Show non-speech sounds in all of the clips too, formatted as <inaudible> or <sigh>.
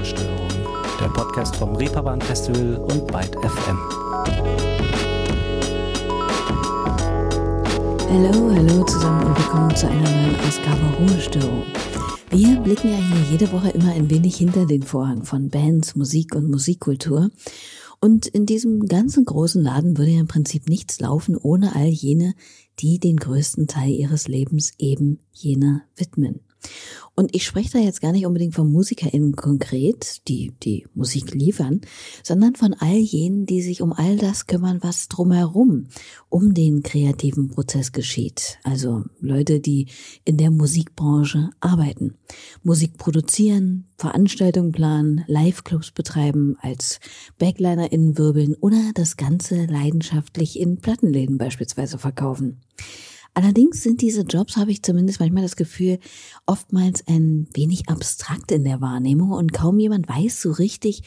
Ruhestörung, der Podcast vom Reeperbahn Festival und Byte FM. Hallo, hallo zusammen und willkommen zu einer neuen Ausgabe Ruhestörung. Wir blicken ja hier jede Woche immer ein wenig hinter den Vorhang von Bands, Musik und Musikkultur. Und in diesem ganzen großen Laden würde ja im Prinzip nichts laufen ohne all jene, die den größten Teil ihres Lebens eben jener widmen. Und ich spreche da jetzt gar nicht unbedingt von MusikerInnen konkret, die die Musik liefern, sondern von all jenen, die sich um all das kümmern, was drumherum um den kreativen Prozess geschieht. Also Leute, die in der Musikbranche arbeiten, Musik produzieren, Veranstaltungen planen, Live-Clubs betreiben, als BacklinerInnen wirbeln oder das Ganze leidenschaftlich in Plattenläden beispielsweise verkaufen. Allerdings sind diese Jobs, habe ich zumindest manchmal das Gefühl, oftmals ein wenig abstrakt in der Wahrnehmung und kaum jemand weiß so richtig,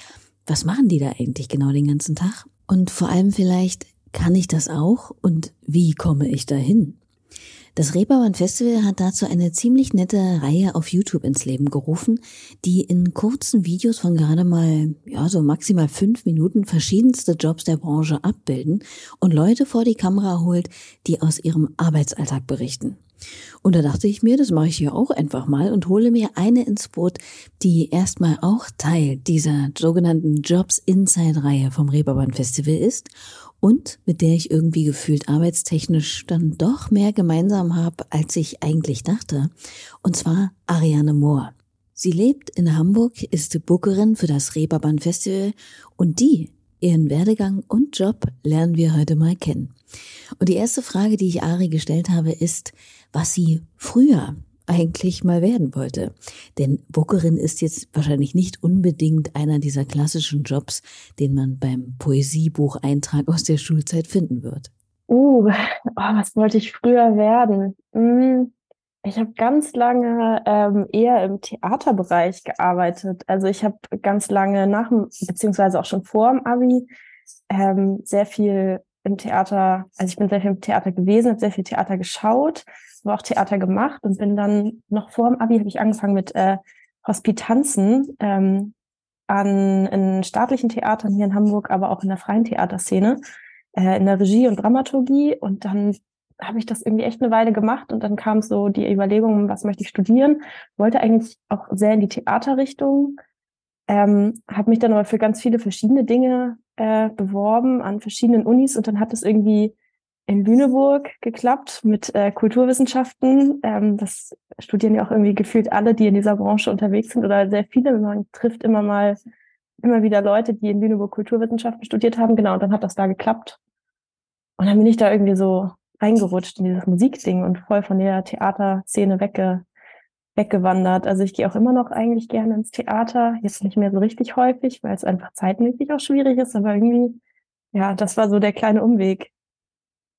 was machen die da eigentlich genau den ganzen Tag? Und vor allem vielleicht, kann ich das auch und wie komme ich dahin? Das Reeperbahn Festival hat dazu eine ziemlich nette Reihe auf YouTube ins Leben gerufen, die in kurzen Videos von gerade mal, ja, so maximal fünf Minuten verschiedenste Jobs der Branche abbilden und Leute vor die Kamera holt, die aus ihrem Arbeitsalltag berichten. Und da dachte ich mir, das mache ich hier auch einfach mal und hole mir eine ins Boot, die erstmal auch Teil dieser sogenannten Jobs Inside Reihe vom Reeperbahn Festival ist und mit der ich irgendwie gefühlt arbeitstechnisch dann doch mehr gemeinsam habe, als ich eigentlich dachte. Und zwar Ariane Mohr. Sie lebt in Hamburg, ist Bookerin für das Reeperbahn Festival und die, ihren Werdegang und Job lernen wir heute mal kennen. Und die erste Frage, die ich Ari gestellt habe, ist, was sie früher eigentlich mal werden wollte. Denn Bookerin ist jetzt wahrscheinlich nicht unbedingt einer dieser klassischen Jobs, den man beim Poesiebucheintrag aus der Schulzeit finden wird. Uh, oh, was wollte ich früher werden? Hm, ich habe ganz lange ähm, eher im Theaterbereich gearbeitet. Also ich habe ganz lange nach dem, beziehungsweise auch schon vor dem Abi, ähm, sehr viel im Theater, also ich bin sehr viel im Theater gewesen, habe sehr viel Theater geschaut aber auch Theater gemacht und bin dann noch vor dem Abi habe ich angefangen mit äh, Hospitanzen ähm, an in staatlichen Theatern hier in Hamburg, aber auch in der freien Theaterszene, äh, in der Regie und Dramaturgie. Und dann habe ich das irgendwie echt eine Weile gemacht und dann kam so die Überlegung, was möchte ich studieren? Wollte eigentlich auch sehr in die Theaterrichtung, ähm, habe mich dann aber für ganz viele verschiedene Dinge äh, beworben an verschiedenen Unis und dann hat es irgendwie in Lüneburg geklappt mit äh, Kulturwissenschaften. Ähm, das studieren ja auch irgendwie gefühlt alle, die in dieser Branche unterwegs sind oder sehr viele. Man trifft immer mal immer wieder Leute, die in Lüneburg Kulturwissenschaften studiert haben. Genau, und dann hat das da geklappt. Und dann bin ich da irgendwie so reingerutscht in dieses Musikding und voll von der Theaterszene wegge weggewandert. Also ich gehe auch immer noch eigentlich gerne ins Theater. Jetzt nicht mehr so richtig häufig, weil es einfach zeitmäßig auch schwierig ist, aber irgendwie, ja, das war so der kleine Umweg.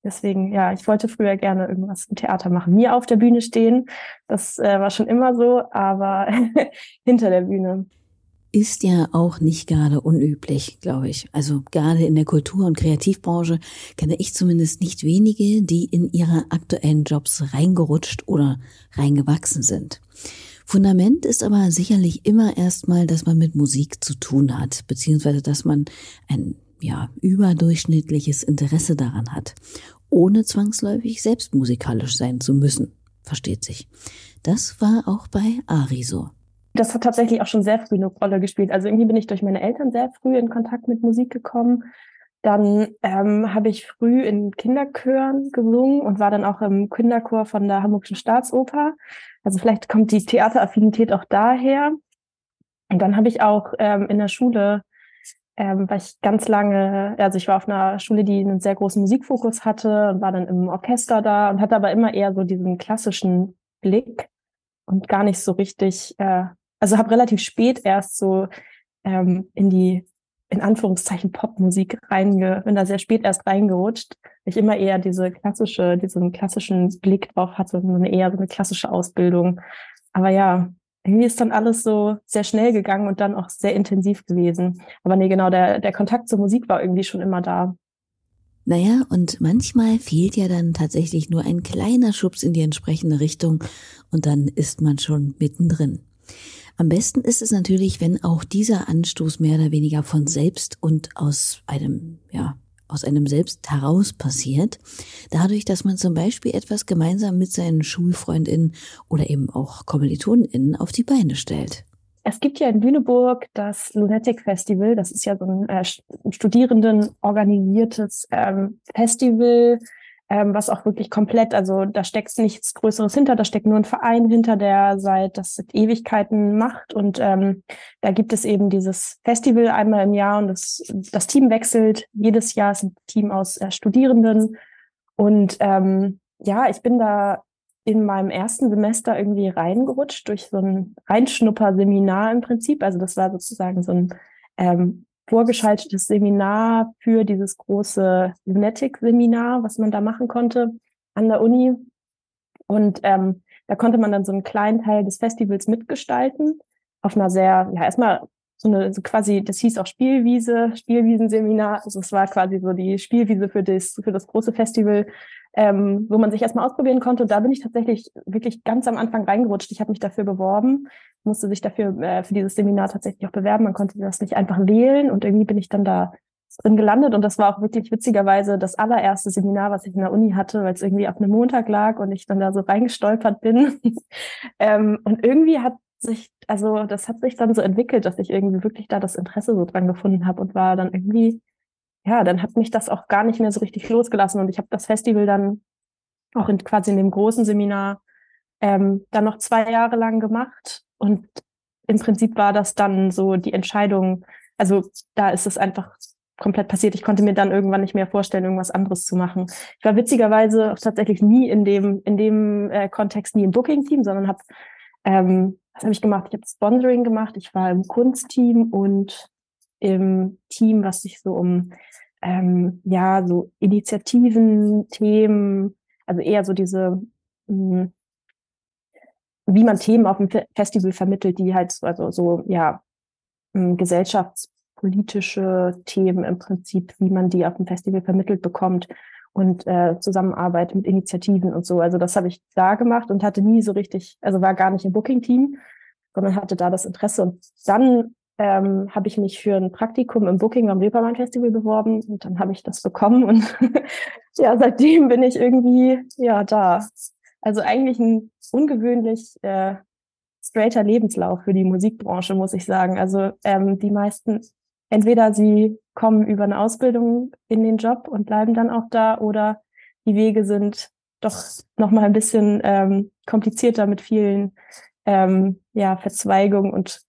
Deswegen, ja, ich wollte früher gerne irgendwas im Theater machen. Mir auf der Bühne stehen, das äh, war schon immer so, aber <laughs> hinter der Bühne. Ist ja auch nicht gerade unüblich, glaube ich. Also gerade in der Kultur- und Kreativbranche kenne ich zumindest nicht wenige, die in ihre aktuellen Jobs reingerutscht oder reingewachsen sind. Fundament ist aber sicherlich immer erstmal, dass man mit Musik zu tun hat, beziehungsweise dass man ein ja, überdurchschnittliches Interesse daran hat ohne zwangsläufig selbst musikalisch sein zu müssen. Versteht sich. Das war auch bei Ari so. Das hat tatsächlich auch schon sehr früh eine Rolle gespielt. Also irgendwie bin ich durch meine Eltern sehr früh in Kontakt mit Musik gekommen. Dann ähm, habe ich früh in Kinderchören gesungen und war dann auch im Kinderchor von der Hamburgischen Staatsoper. Also vielleicht kommt die Theateraffinität auch daher. Und dann habe ich auch ähm, in der Schule ähm, weil ich ganz lange, also ich war auf einer Schule, die einen sehr großen Musikfokus hatte und war dann im Orchester da und hatte aber immer eher so diesen klassischen Blick und gar nicht so richtig, äh, also habe relativ spät erst so ähm, in die in Anführungszeichen Popmusik reinge, bin da sehr spät erst reingerutscht, weil ich immer eher diese klassische, diesen klassischen Blick drauf hatte, eine eher so eine klassische Ausbildung. Aber ja, irgendwie ist dann alles so sehr schnell gegangen und dann auch sehr intensiv gewesen. Aber nee, genau, der, der Kontakt zur Musik war irgendwie schon immer da. Naja, und manchmal fehlt ja dann tatsächlich nur ein kleiner Schubs in die entsprechende Richtung und dann ist man schon mittendrin. Am besten ist es natürlich, wenn auch dieser Anstoß mehr oder weniger von selbst und aus einem, ja, aus einem Selbst heraus passiert. Dadurch, dass man zum Beispiel etwas gemeinsam mit seinen Schulfreundinnen oder eben auch KommilitonInnen auf die Beine stellt. Es gibt ja in Lüneburg das Lunatic Festival. Das ist ja so ein, äh, Studierenden organisiertes ähm, Festival, ähm, was auch wirklich komplett, also da steckt nichts Größeres hinter, da steckt nur ein Verein hinter, der seit das seit Ewigkeiten macht. Und ähm, da gibt es eben dieses Festival einmal im Jahr und das, das Team wechselt. Jedes Jahr ist ein Team aus äh, Studierenden. Und ähm, ja, ich bin da in meinem ersten Semester irgendwie reingerutscht durch so ein Reinschnupper-Seminar im Prinzip. Also das war sozusagen so ein ähm, vorgeschaltetes Seminar für dieses große Lunatic-Seminar, was man da machen konnte an der Uni. Und ähm, da konnte man dann so einen kleinen Teil des Festivals mitgestalten, auf einer sehr, ja, erstmal so eine, so quasi, das hieß auch Spielwiese, Spielwiesenseminar. Also es war quasi so die Spielwiese für das, für das große Festival, ähm, wo man sich erstmal ausprobieren konnte. Und da bin ich tatsächlich wirklich ganz am Anfang reingerutscht. Ich habe mich dafür beworben, musste sich dafür äh, für dieses Seminar tatsächlich auch bewerben. Man konnte das nicht einfach wählen und irgendwie bin ich dann da drin gelandet und das war auch wirklich witzigerweise das allererste Seminar, was ich in der Uni hatte, weil es irgendwie auf einem Montag lag und ich dann da so reingestolpert bin. <laughs> ähm, und irgendwie hat sich, also das hat sich dann so entwickelt, dass ich irgendwie wirklich da das Interesse so dran gefunden habe und war dann irgendwie ja, dann hat mich das auch gar nicht mehr so richtig losgelassen. Und ich habe das Festival dann auch in, quasi in dem großen Seminar ähm, dann noch zwei Jahre lang gemacht. Und im Prinzip war das dann so die Entscheidung, also da ist es einfach komplett passiert. Ich konnte mir dann irgendwann nicht mehr vorstellen, irgendwas anderes zu machen. Ich war witzigerweise tatsächlich nie in dem, in dem äh, Kontext nie im Booking-Team, sondern habe, ähm, was habe ich gemacht? Ich habe Sponsoring gemacht, ich war im Kunstteam und im Team, was sich so um ähm, ja so Initiativen, Themen, also eher so diese mh, hm, wie man Themen auf dem Festival vermittelt, die halt so, also so ja hm, gesellschaftspolitische Themen im Prinzip, wie man die auf dem Festival vermittelt bekommt und äh, Zusammenarbeit mit Initiativen und so. Also das habe ich da gemacht und hatte nie so richtig, also war gar nicht im Booking-Team, sondern hatte da das Interesse. Und dann ähm, habe ich mich für ein Praktikum im Booking am Reeperbahn Festival beworben und dann habe ich das bekommen und <laughs> ja, seitdem bin ich irgendwie ja da. Also eigentlich ein ungewöhnlich äh, straighter Lebenslauf für die Musikbranche, muss ich sagen. Also ähm, die meisten, entweder sie kommen über eine Ausbildung in den Job und bleiben dann auch da oder die Wege sind doch noch mal ein bisschen ähm, komplizierter mit vielen ähm, ja, Verzweigungen und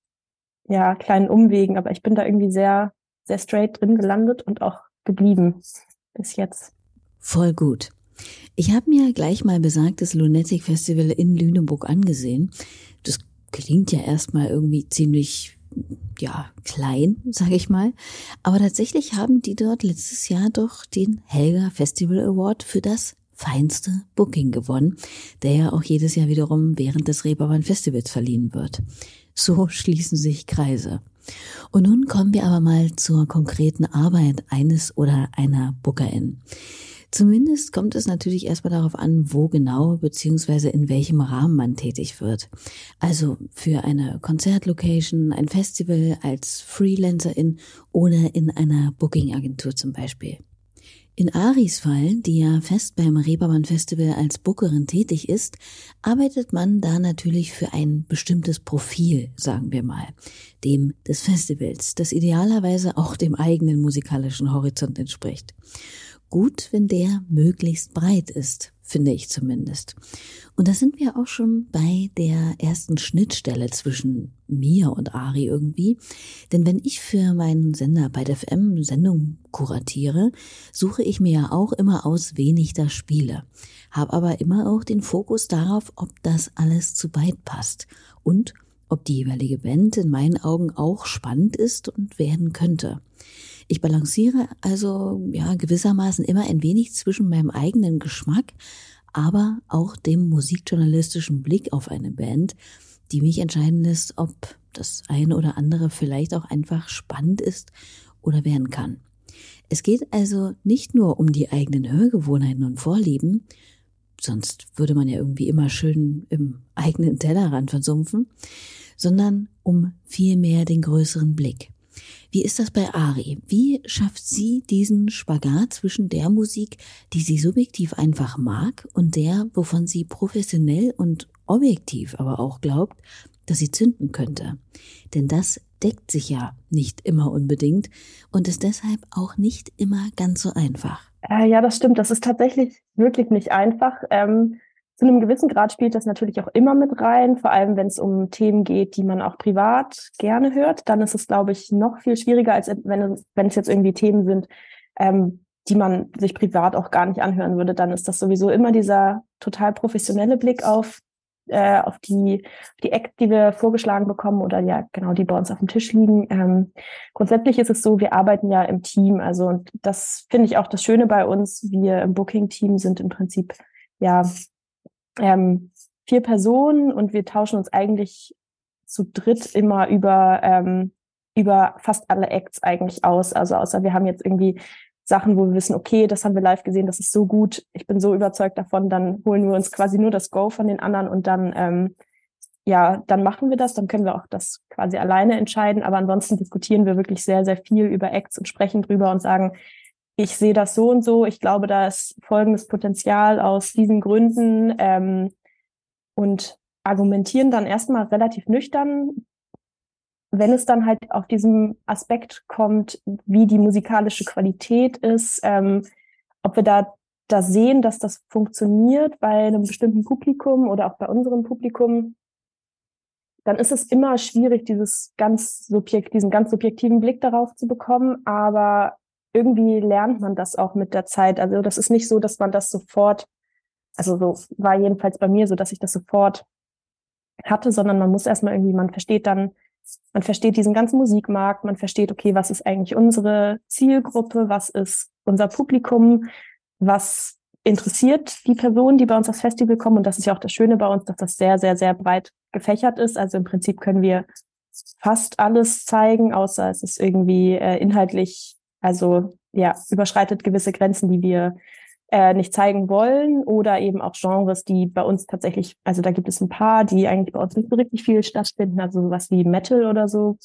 ja, kleinen Umwegen, aber ich bin da irgendwie sehr, sehr straight drin gelandet und auch geblieben bis jetzt. Voll gut. Ich habe mir gleich mal besagtes Lunatic Festival in Lüneburg angesehen. Das klingt ja erstmal irgendwie ziemlich ja, klein, sage ich mal. Aber tatsächlich haben die dort letztes Jahr doch den Helga Festival Award für das feinste Booking gewonnen, der ja auch jedes Jahr wiederum während des Reeperbahn Festivals verliehen wird. So schließen sich Kreise. Und nun kommen wir aber mal zur konkreten Arbeit eines oder einer Bookerin. Zumindest kommt es natürlich erstmal darauf an, wo genau bzw. in welchem Rahmen man tätig wird. Also für eine Konzertlocation, ein Festival als Freelancerin oder in einer Bookingagentur zum Beispiel. In Aris Fall, die ja fest beim Reeperbahn Festival als Bookerin tätig ist, arbeitet man da natürlich für ein bestimmtes Profil, sagen wir mal, dem des Festivals, das idealerweise auch dem eigenen musikalischen Horizont entspricht. Gut, wenn der möglichst breit ist, finde ich zumindest. Und da sind wir auch schon bei der ersten Schnittstelle zwischen mir und Ari irgendwie. Denn wenn ich für meinen Sender bei der FM Sendung kuratiere, suche ich mir ja auch immer aus, wen ich da spiele. Habe aber immer auch den Fokus darauf, ob das alles zu weit passt und ob die jeweilige Band in meinen Augen auch spannend ist und werden könnte. Ich balanciere also ja gewissermaßen immer ein wenig zwischen meinem eigenen Geschmack, aber auch dem musikjournalistischen Blick auf eine Band, die mich entscheiden lässt, ob das eine oder andere vielleicht auch einfach spannend ist oder werden kann. Es geht also nicht nur um die eigenen Hörgewohnheiten und Vorlieben, sonst würde man ja irgendwie immer schön im eigenen Tellerrand versumpfen, sondern um vielmehr den größeren Blick. Wie ist das bei Ari? Wie schafft sie diesen Spagat zwischen der Musik, die sie subjektiv einfach mag, und der, wovon sie professionell und objektiv aber auch glaubt, dass sie zünden könnte? Denn das deckt sich ja nicht immer unbedingt und ist deshalb auch nicht immer ganz so einfach. Äh, ja, das stimmt. Das ist tatsächlich wirklich nicht einfach. Ähm, zu einem gewissen Grad spielt das natürlich auch immer mit rein, vor allem wenn es um Themen geht, die man auch privat gerne hört. Dann ist es, glaube ich, noch viel schwieriger, als wenn es, wenn es jetzt irgendwie Themen sind, ähm, die man sich privat auch gar nicht anhören würde. Dann ist das sowieso immer dieser total professionelle Blick auf äh, auf die, die Acts, die wir vorgeschlagen bekommen oder ja, genau, die bei uns auf dem Tisch liegen. Ähm, grundsätzlich ist es so, wir arbeiten ja im Team. Also, und das finde ich auch das Schöne bei uns. Wir im Booking-Team sind im Prinzip ja ähm, vier Personen und wir tauschen uns eigentlich zu dritt immer über, ähm, über fast alle Acts eigentlich aus. Also außer wir haben jetzt irgendwie Sachen, wo wir wissen, okay, das haben wir live gesehen, das ist so gut, ich bin so überzeugt davon, dann holen wir uns quasi nur das Go von den anderen und dann, ähm, ja, dann machen wir das, dann können wir auch das quasi alleine entscheiden. Aber ansonsten diskutieren wir wirklich sehr, sehr viel über Acts und sprechen drüber und sagen, ich sehe das so und so, ich glaube, da ist folgendes Potenzial aus diesen Gründen ähm, und argumentieren dann erstmal relativ nüchtern, wenn es dann halt auf diesem Aspekt kommt, wie die musikalische Qualität ist, ähm, ob wir da, da sehen, dass das funktioniert bei einem bestimmten Publikum oder auch bei unserem Publikum, dann ist es immer schwierig, dieses ganz subjekt, diesen ganz subjektiven Blick darauf zu bekommen. Aber irgendwie lernt man das auch mit der Zeit. Also das ist nicht so, dass man das sofort, also so war jedenfalls bei mir so, dass ich das sofort hatte, sondern man muss erstmal irgendwie, man versteht dann, man versteht diesen ganzen Musikmarkt, man versteht, okay, was ist eigentlich unsere Zielgruppe, was ist unser Publikum, was interessiert die Personen, die bei uns aufs Festival kommen. Und das ist ja auch das Schöne bei uns, dass das sehr, sehr, sehr breit gefächert ist. Also im Prinzip können wir fast alles zeigen, außer es ist irgendwie äh, inhaltlich, also ja, überschreitet gewisse Grenzen, die wir äh, nicht zeigen wollen oder eben auch Genres, die bei uns tatsächlich, also da gibt es ein paar, die eigentlich bei uns nicht so richtig viel stattfinden, also sowas wie Metal oder so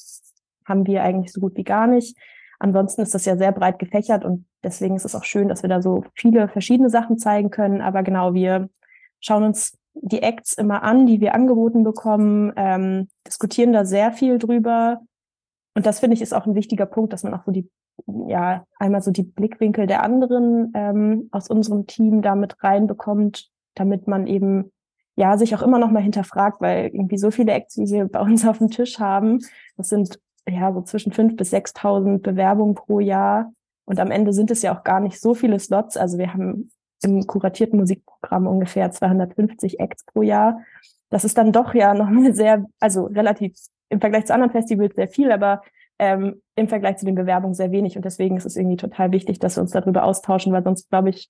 haben wir eigentlich so gut wie gar nicht. Ansonsten ist das ja sehr breit gefächert und deswegen ist es auch schön, dass wir da so viele verschiedene Sachen zeigen können. Aber genau, wir schauen uns die Acts immer an, die wir angeboten bekommen, ähm, diskutieren da sehr viel drüber. Und das finde ich ist auch ein wichtiger Punkt, dass man auch so die ja einmal so die Blickwinkel der anderen ähm, aus unserem Team damit reinbekommt, damit man eben ja sich auch immer noch mal hinterfragt, weil irgendwie so viele Acts, wie wir bei <laughs> uns auf dem Tisch haben, das sind ja so zwischen fünf bis sechstausend Bewerbungen pro Jahr und am Ende sind es ja auch gar nicht so viele Slots. Also wir haben im kuratierten Musikprogramm ungefähr 250 Acts pro Jahr. Das ist dann doch ja nochmal sehr, also relativ im Vergleich zu anderen Festivals sehr viel, aber ähm, im Vergleich zu den Bewerbungen sehr wenig. Und deswegen ist es irgendwie total wichtig, dass wir uns darüber austauschen, weil sonst, glaube ich,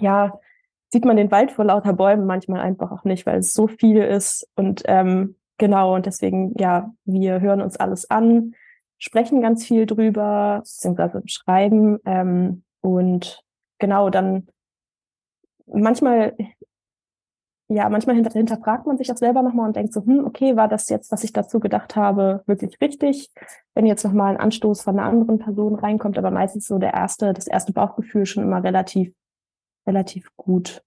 ja, sieht man den Wald vor lauter Bäumen manchmal einfach auch nicht, weil es so viel ist. Und ähm, genau, und deswegen, ja, wir hören uns alles an, sprechen ganz viel drüber, beziehungsweise schreiben. Ähm, und genau, dann manchmal ja, manchmal hinter, hinterfragt man sich auch selber nochmal und denkt so, hm, okay, war das jetzt, was ich dazu gedacht habe, wirklich richtig? Wenn jetzt nochmal ein Anstoß von einer anderen Person reinkommt, aber meistens so der erste, das erste Bauchgefühl schon immer relativ, relativ gut.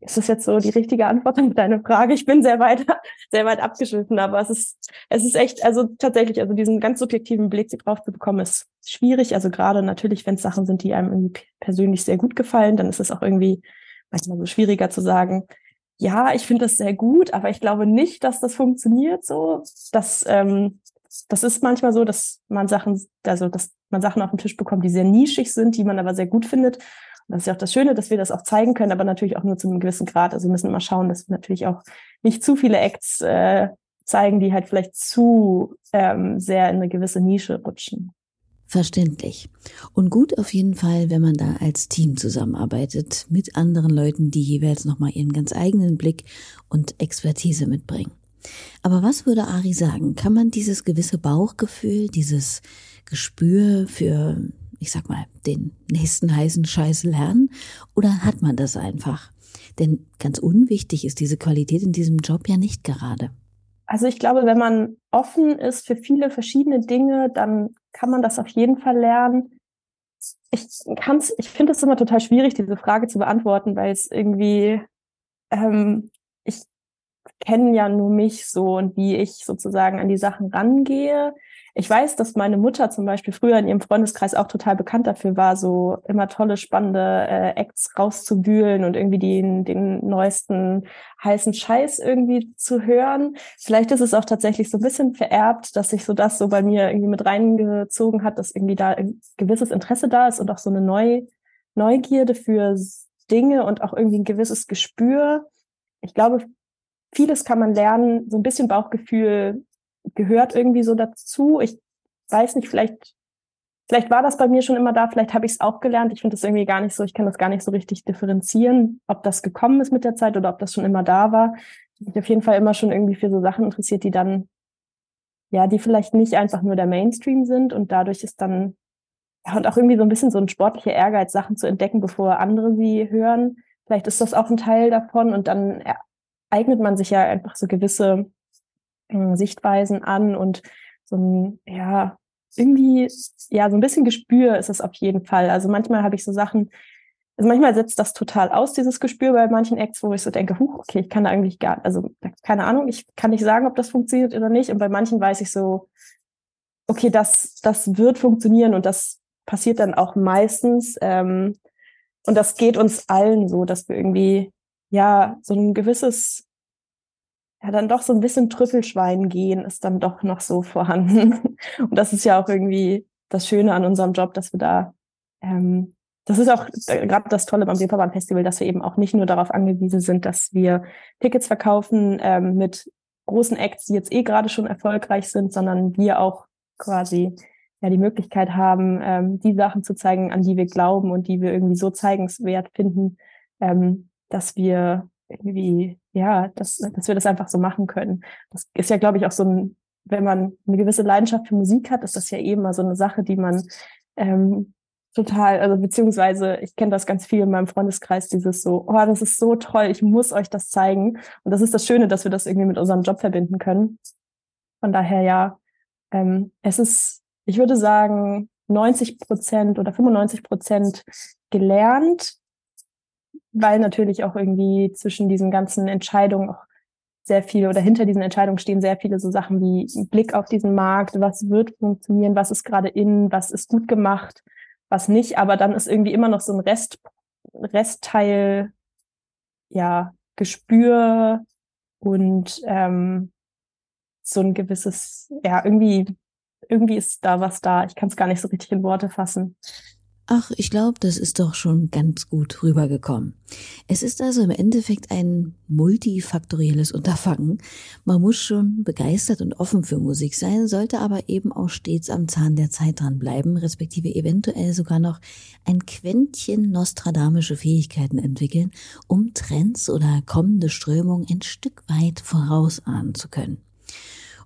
Ist das jetzt so die richtige Antwort auf deine Frage? Ich bin sehr weit, <laughs> sehr weit abgeschliffen, aber es ist, es ist echt, also tatsächlich, also diesen ganz subjektiven Blick drauf zu bekommen, ist schwierig. Also gerade natürlich, wenn es Sachen sind, die einem persönlich sehr gut gefallen, dann ist es auch irgendwie manchmal so schwieriger zu sagen, ja, ich finde das sehr gut, aber ich glaube nicht, dass das funktioniert so. Das, ähm, das ist manchmal so, dass man Sachen, also dass man Sachen auf den Tisch bekommt, die sehr nischig sind, die man aber sehr gut findet. Und das ist ja auch das Schöne, dass wir das auch zeigen können, aber natürlich auch nur zu einem gewissen Grad. Also wir müssen immer schauen, dass wir natürlich auch nicht zu viele Acts äh, zeigen, die halt vielleicht zu ähm, sehr in eine gewisse Nische rutschen. Verständlich. Und gut auf jeden Fall, wenn man da als Team zusammenarbeitet mit anderen Leuten, die jeweils nochmal ihren ganz eigenen Blick und Expertise mitbringen. Aber was würde Ari sagen? Kann man dieses gewisse Bauchgefühl, dieses Gespür für, ich sag mal, den nächsten heißen Scheiß lernen? Oder hat man das einfach? Denn ganz unwichtig ist diese Qualität in diesem Job ja nicht gerade. Also ich glaube, wenn man offen ist für viele verschiedene Dinge, dann kann man das auf jeden Fall lernen. Ich kann's, ich finde es immer total schwierig, diese Frage zu beantworten, weil es irgendwie, ähm, ich kenne ja nur mich so und wie ich sozusagen an die Sachen rangehe. Ich weiß, dass meine Mutter zum Beispiel früher in ihrem Freundeskreis auch total bekannt dafür war, so immer tolle, spannende äh, Acts rauszubühlen und irgendwie den, den neuesten heißen Scheiß irgendwie zu hören. Vielleicht ist es auch tatsächlich so ein bisschen vererbt, dass sich so das so bei mir irgendwie mit reingezogen hat, dass irgendwie da ein gewisses Interesse da ist und auch so eine Neu Neugierde für Dinge und auch irgendwie ein gewisses Gespür. Ich glaube, vieles kann man lernen, so ein bisschen Bauchgefühl gehört irgendwie so dazu. Ich weiß nicht, vielleicht, vielleicht war das bei mir schon immer da, vielleicht habe ich es auch gelernt. Ich finde das irgendwie gar nicht so, ich kann das gar nicht so richtig differenzieren, ob das gekommen ist mit der Zeit oder ob das schon immer da war. Ich habe mich auf jeden Fall immer schon irgendwie für so Sachen interessiert, die dann, ja, die vielleicht nicht einfach nur der Mainstream sind und dadurch ist dann, ja, und auch irgendwie so ein bisschen so ein sportlicher Ehrgeiz, Sachen zu entdecken, bevor andere sie hören. Vielleicht ist das auch ein Teil davon und dann eignet man sich ja einfach so gewisse äh, Sichtweisen an und so ein, ja, irgendwie, ja, so ein bisschen Gespür ist es auf jeden Fall. Also manchmal habe ich so Sachen, also manchmal setzt das total aus, dieses Gespür bei manchen Acts, wo ich so denke, huch, okay, ich kann da eigentlich gar, also keine Ahnung, ich kann nicht sagen, ob das funktioniert oder nicht. Und bei manchen weiß ich so, okay, das, das wird funktionieren und das passiert dann auch meistens. Ähm, und das geht uns allen so, dass wir irgendwie, ja, so ein gewisses ja dann doch so ein bisschen Trüffelschwein gehen ist dann doch noch so <laughs> vorhanden. Und das ist ja auch irgendwie das Schöne an unserem Job, dass wir da, ähm, das ist auch äh, gerade das Tolle beim Reeperbahn Festival, dass wir eben auch nicht nur darauf angewiesen sind, dass wir Tickets verkaufen ähm, mit großen Acts, die jetzt eh gerade schon erfolgreich sind, sondern wir auch quasi ja die Möglichkeit haben, ähm, die Sachen zu zeigen, an die wir glauben und die wir irgendwie so zeigenswert finden, ähm, dass wir irgendwie, ja, dass, dass wir das einfach so machen können. Das ist ja, glaube ich, auch so ein, wenn man eine gewisse Leidenschaft für Musik hat, ist das ja eben mal so eine Sache, die man ähm, total, also beziehungsweise ich kenne das ganz viel in meinem Freundeskreis, dieses so, oh, das ist so toll, ich muss euch das zeigen. Und das ist das Schöne, dass wir das irgendwie mit unserem Job verbinden können. Von daher ja, ähm, es ist, ich würde sagen, 90 Prozent oder 95 Prozent gelernt, weil natürlich auch irgendwie zwischen diesen ganzen Entscheidungen auch sehr viele oder hinter diesen Entscheidungen stehen sehr viele so Sachen wie Blick auf diesen Markt, was wird funktionieren, was ist gerade in, was ist gut gemacht, was nicht, aber dann ist irgendwie immer noch so ein Rest, Restteil, ja, Gespür und ähm, so ein gewisses, ja, irgendwie, irgendwie ist da was da. Ich kann es gar nicht so richtig in Worte fassen. Ach, ich glaube, das ist doch schon ganz gut rübergekommen. Es ist also im Endeffekt ein multifaktorielles Unterfangen. Man muss schon begeistert und offen für Musik sein, sollte aber eben auch stets am Zahn der Zeit dran bleiben, respektive eventuell sogar noch ein Quäntchen nostradamische Fähigkeiten entwickeln, um Trends oder kommende Strömungen ein Stück weit vorausahnen zu können.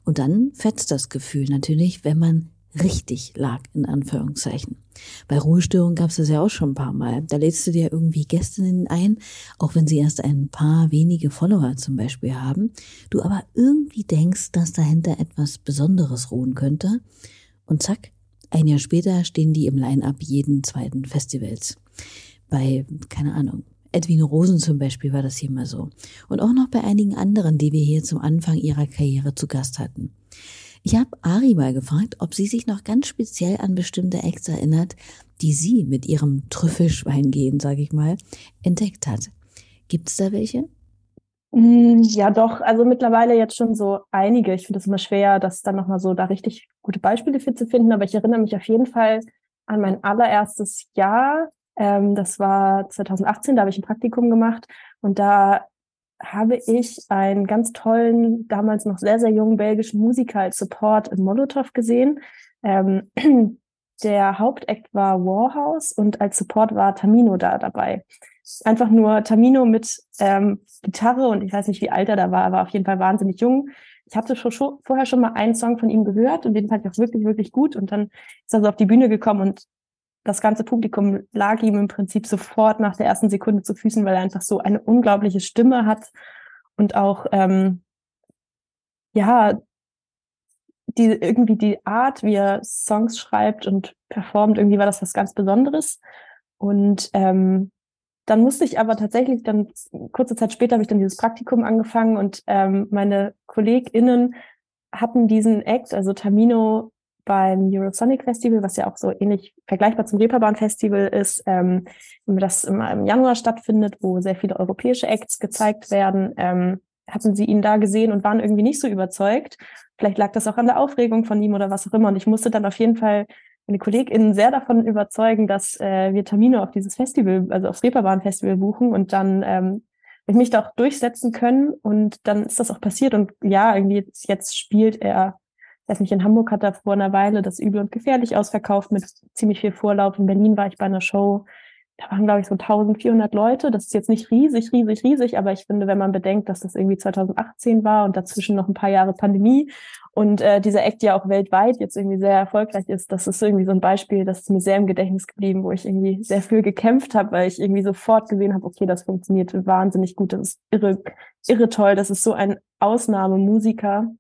Und dann fetzt das Gefühl natürlich, wenn man richtig lag, in Anführungszeichen. Bei Ruhestörungen gab es das ja auch schon ein paar Mal. Da lädst du dir irgendwie Gästinnen ein, auch wenn sie erst ein paar wenige Follower zum Beispiel haben, du aber irgendwie denkst, dass dahinter etwas Besonderes ruhen könnte. Und zack, ein Jahr später stehen die im Line-up jeden zweiten Festivals. Bei, keine Ahnung, Edwin Rosen zum Beispiel war das hier mal so. Und auch noch bei einigen anderen, die wir hier zum Anfang ihrer Karriere zu Gast hatten. Ich habe Ari mal gefragt, ob sie sich noch ganz speziell an bestimmte Acts erinnert, die sie mit ihrem Trüffelschwein gehen, sage ich mal, entdeckt hat. Gibt es da welche? Mm, ja, doch. Also mittlerweile jetzt schon so einige. Ich finde es immer schwer, das dann nochmal so da richtig gute Beispiele für zu finden. Aber ich erinnere mich auf jeden Fall an mein allererstes Jahr. Ähm, das war 2018, da habe ich ein Praktikum gemacht. Und da habe ich einen ganz tollen, damals noch sehr, sehr jungen belgischen Musiker als Support in Molotow gesehen. Ähm, <clears throat> der Hauptakt war Warhouse und als Support war Tamino da dabei. Einfach nur Tamino mit ähm, Gitarre und ich weiß nicht, wie alt er da war, aber auf jeden Fall wahnsinnig jung. Ich hatte schon, schon vorher schon mal einen Song von ihm gehört und den fand ich auch wirklich, wirklich gut. Und dann ist er so auf die Bühne gekommen und das ganze Publikum lag ihm im Prinzip sofort nach der ersten Sekunde zu Füßen, weil er einfach so eine unglaubliche Stimme hat und auch ähm, ja, die, irgendwie die Art, wie er Songs schreibt und performt, irgendwie war das was ganz Besonderes. Und ähm, dann musste ich aber tatsächlich dann kurze Zeit später habe ich dann dieses Praktikum angefangen und ähm, meine KollegInnen hatten diesen Act, also Tamino beim Eurosonic Festival, was ja auch so ähnlich vergleichbar zum Reeperbahn Festival ist, ähm, das immer im Januar stattfindet, wo sehr viele europäische Acts gezeigt werden, ähm, hatten sie ihn da gesehen und waren irgendwie nicht so überzeugt. Vielleicht lag das auch an der Aufregung von ihm oder was auch immer. Und ich musste dann auf jeden Fall meine KollegInnen sehr davon überzeugen, dass äh, wir Termine auf dieses Festival, also aufs Reeperbahn Festival buchen und dann ähm, ich mich da auch durchsetzen können. Und dann ist das auch passiert. Und ja, irgendwie jetzt spielt er, weiß nicht, in Hamburg hat er vor einer Weile das Übel und Gefährlich ausverkauft mit ziemlich viel Vorlauf. In Berlin war ich bei einer Show, da waren, glaube ich, so 1400 Leute. Das ist jetzt nicht riesig, riesig, riesig, aber ich finde, wenn man bedenkt, dass das irgendwie 2018 war und dazwischen noch ein paar Jahre Pandemie und äh, dieser Act ja auch weltweit jetzt irgendwie sehr erfolgreich ist, das ist irgendwie so ein Beispiel, das ist mir sehr im Gedächtnis geblieben, wo ich irgendwie sehr viel gekämpft habe, weil ich irgendwie sofort gesehen habe, okay, das funktioniert wahnsinnig gut, das ist irre, irre toll, das ist so ein Ausnahmemusiker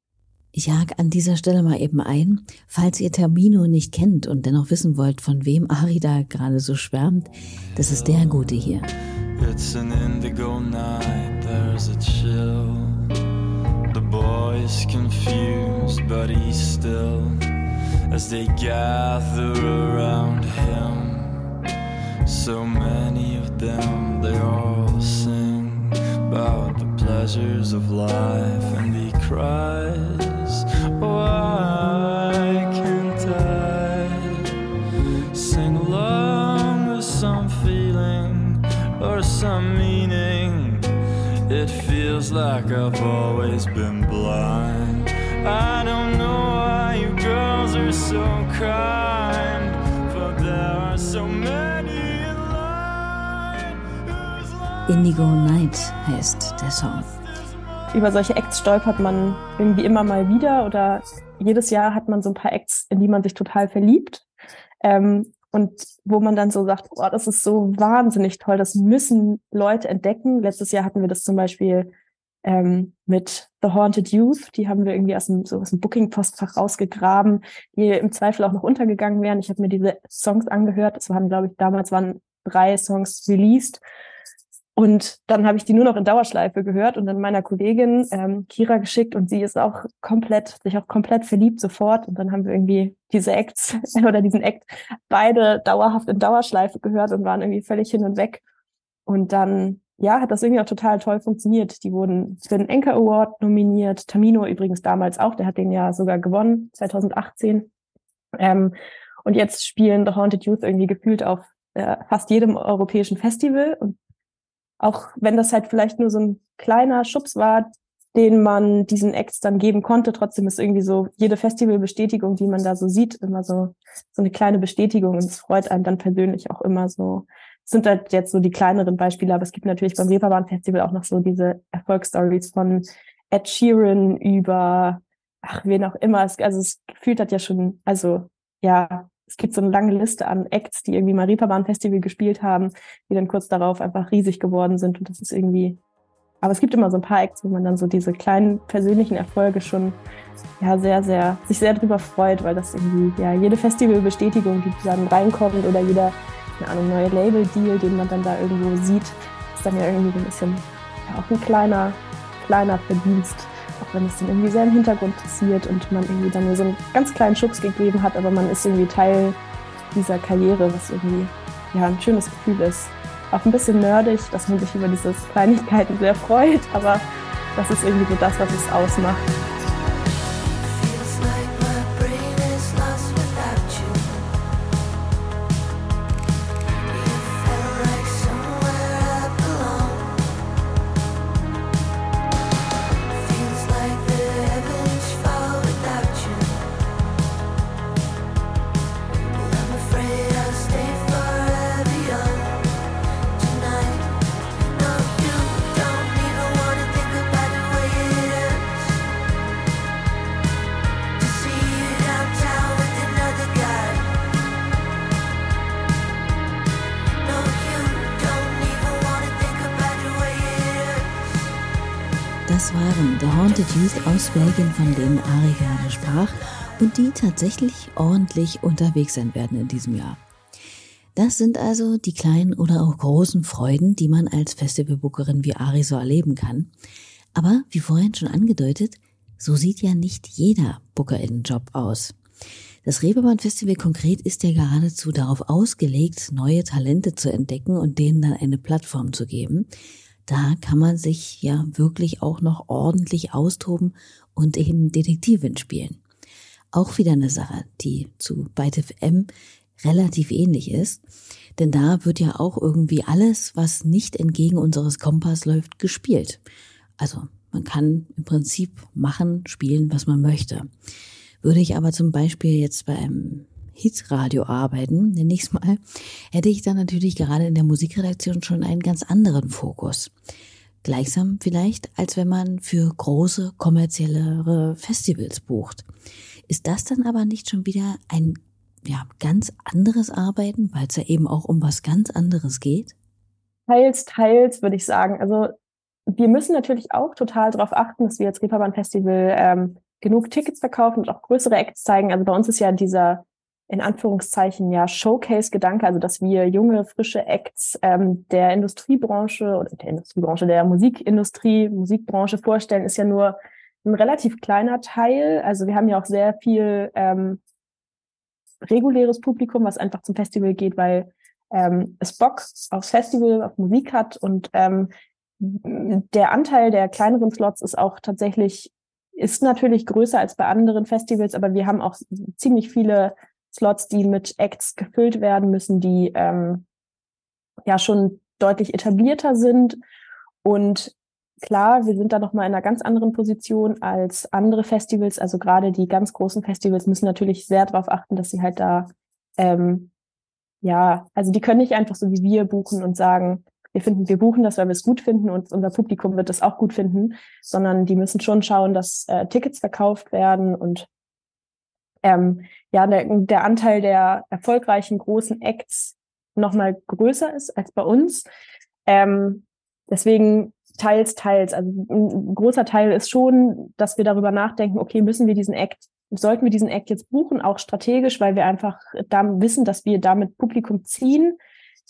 ich hake an dieser Stelle mal eben ein, falls ihr Termino nicht kennt und dennoch wissen wollt, von wem Ari da gerade so schwärmt, das ist der Gute hier. It's an indigo night, there's a chill. The boy's confused, but he's still as they gather around him. So many of them, they all sing about the pleasures of life and he cries. Like I've always been blind. I don't know why you girls are so kind, there are so many in line. Indigo Night heißt der Song. Über solche Acts stolpert man irgendwie immer mal wieder oder jedes Jahr hat man so ein paar Acts, in die man sich total verliebt. Ähm, und wo man dann so sagt, oh, das ist so wahnsinnig toll, das müssen Leute entdecken. Letztes Jahr hatten wir das zum Beispiel ähm, mit The Haunted Youth, die haben wir irgendwie aus dem, so aus dem Booking-Postfach rausgegraben, die im Zweifel auch noch untergegangen wären. Ich habe mir diese Songs angehört. Es waren, glaube ich, damals waren drei Songs released. Und dann habe ich die nur noch in Dauerschleife gehört und dann meiner Kollegin ähm, Kira geschickt und sie ist auch komplett, sich auch komplett verliebt sofort. Und dann haben wir irgendwie diese Acts <laughs> oder diesen Act beide dauerhaft in Dauerschleife gehört und waren irgendwie völlig hin und weg. Und dann, ja, hat das irgendwie auch total toll funktioniert. Die wurden für den Anchor Award nominiert. Tamino übrigens damals auch, der hat den ja sogar gewonnen, 2018. Ähm, und jetzt spielen The Haunted Youth irgendwie gefühlt auf äh, fast jedem europäischen Festival und auch wenn das halt vielleicht nur so ein kleiner Schubs war, den man diesen Acts dann geben konnte, trotzdem ist irgendwie so jede Festivalbestätigung, die man da so sieht, immer so, so eine kleine Bestätigung und es freut einen dann persönlich auch immer so. Das sind halt jetzt so die kleineren Beispiele, aber es gibt natürlich beim Reeperbahn Festival auch noch so diese Erfolgsstories von Ed Sheeran über, ach, wen auch immer. Es, also es fühlt hat ja schon, also ja, es gibt so eine lange Liste an Acts, die irgendwie mal Reeperbahn Festival gespielt haben, die dann kurz darauf einfach riesig geworden sind. Und das ist irgendwie, aber es gibt immer so ein paar Acts, wo man dann so diese kleinen persönlichen Erfolge schon ja sehr, sehr, sich sehr drüber freut, weil das irgendwie, ja, jede Festivalbestätigung, die dann reinkommt oder jeder, keine Ahnung, neue Label-Deal, den man dann da irgendwo sieht, ist dann ja irgendwie so ein bisschen ja, auch ein kleiner, kleiner Verdienst auch wenn es dann irgendwie sehr im Hintergrund passiert und man irgendwie dann nur so einen ganz kleinen Schubs gegeben hat, aber man ist irgendwie Teil dieser Karriere, was irgendwie ja ein schönes Gefühl ist. Auch ein bisschen nerdig, dass man sich über diese Kleinigkeiten sehr freut, aber das ist irgendwie so das, was es ausmacht. Denen Ari gerade sprach und die tatsächlich ordentlich unterwegs sein werden in diesem Jahr. Das sind also die kleinen oder auch großen Freuden, die man als Festivalbookerin wie Ari so erleben kann. Aber wie vorhin schon angedeutet, so sieht ja nicht jeder Bookerinnenjob aus. Das Reeperbahn Festival konkret ist ja geradezu darauf ausgelegt, neue Talente zu entdecken und denen dann eine Plattform zu geben. Da kann man sich ja wirklich auch noch ordentlich austoben und eben Detektivin spielen. Auch wieder eine Sache, die zu Byte FM relativ ähnlich ist. Denn da wird ja auch irgendwie alles, was nicht entgegen unseres Kompass läuft, gespielt. Also man kann im Prinzip machen, spielen, was man möchte. Würde ich aber zum Beispiel jetzt beim Hitradio arbeiten, <laughs> nenne ich es mal, hätte ich dann natürlich gerade in der Musikredaktion schon einen ganz anderen Fokus. Gleichsam vielleicht, als wenn man für große kommerziellere Festivals bucht. Ist das dann aber nicht schon wieder ein ja, ganz anderes Arbeiten, weil es ja eben auch um was ganz anderes geht? Teils, teils, würde ich sagen. Also wir müssen natürlich auch total darauf achten, dass wir als Reeperbahn Festival ähm, genug Tickets verkaufen und auch größere Acts zeigen. Also bei uns ist ja dieser in Anführungszeichen ja Showcase-Gedanke, also dass wir junge, frische Acts ähm, der Industriebranche oder der Industriebranche, der Musikindustrie, Musikbranche vorstellen, ist ja nur ein relativ kleiner Teil. Also wir haben ja auch sehr viel ähm, reguläres Publikum, was einfach zum Festival geht, weil ähm, es Bock aufs Festival, auf Musik hat und ähm, der Anteil der kleineren Slots ist auch tatsächlich, ist natürlich größer als bei anderen Festivals, aber wir haben auch ziemlich viele Slots, die mit Acts gefüllt werden müssen, die ähm, ja schon deutlich etablierter sind. Und klar, wir sind da nochmal in einer ganz anderen Position als andere Festivals. Also gerade die ganz großen Festivals müssen natürlich sehr darauf achten, dass sie halt da, ähm, ja, also die können nicht einfach so wie wir buchen und sagen, wir finden, wir buchen das, weil wir es gut finden und unser Publikum wird das auch gut finden, sondern die müssen schon schauen, dass äh, Tickets verkauft werden und ähm, ja, der, der Anteil der erfolgreichen großen Acts nochmal größer ist als bei uns. Ähm, deswegen teils, teils. Also ein großer Teil ist schon, dass wir darüber nachdenken, okay, müssen wir diesen Act, sollten wir diesen Act jetzt buchen, auch strategisch, weil wir einfach da wissen, dass wir damit Publikum ziehen.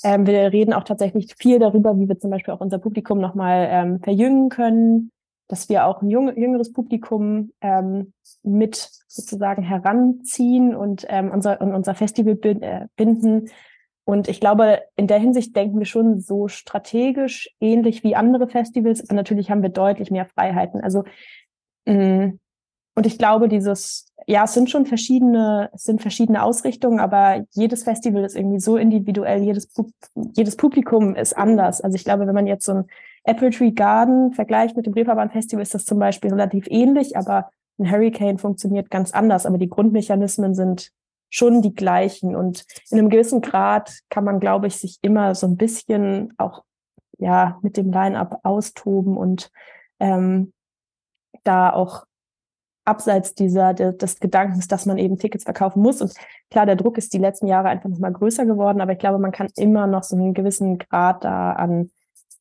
Ähm, wir reden auch tatsächlich viel darüber, wie wir zum Beispiel auch unser Publikum nochmal ähm, verjüngen können, dass wir auch ein jung, jüngeres Publikum ähm, mit sozusagen heranziehen und ähm, unser, unser Festival äh, binden. Und ich glaube, in der Hinsicht denken wir schon so strategisch ähnlich wie andere Festivals, aber natürlich haben wir deutlich mehr Freiheiten. Also mm, und ich glaube, dieses, ja, es sind schon verschiedene, es sind verschiedene Ausrichtungen, aber jedes Festival ist irgendwie so individuell, jedes, jedes Publikum ist anders. Also ich glaube, wenn man jetzt so ein Apple Tree Garden vergleicht mit dem Reeperbahn Festival, ist das zum Beispiel relativ ähnlich, aber ein Hurricane funktioniert ganz anders. Aber die Grundmechanismen sind schon die gleichen. Und in einem gewissen Grad kann man, glaube ich, sich immer so ein bisschen auch ja mit dem Line-up austoben und ähm, da auch abseits dieser de, des Gedankens, dass man eben Tickets verkaufen muss. Und klar, der Druck ist die letzten Jahre einfach nochmal größer geworden, aber ich glaube, man kann immer noch so einen gewissen Grad da an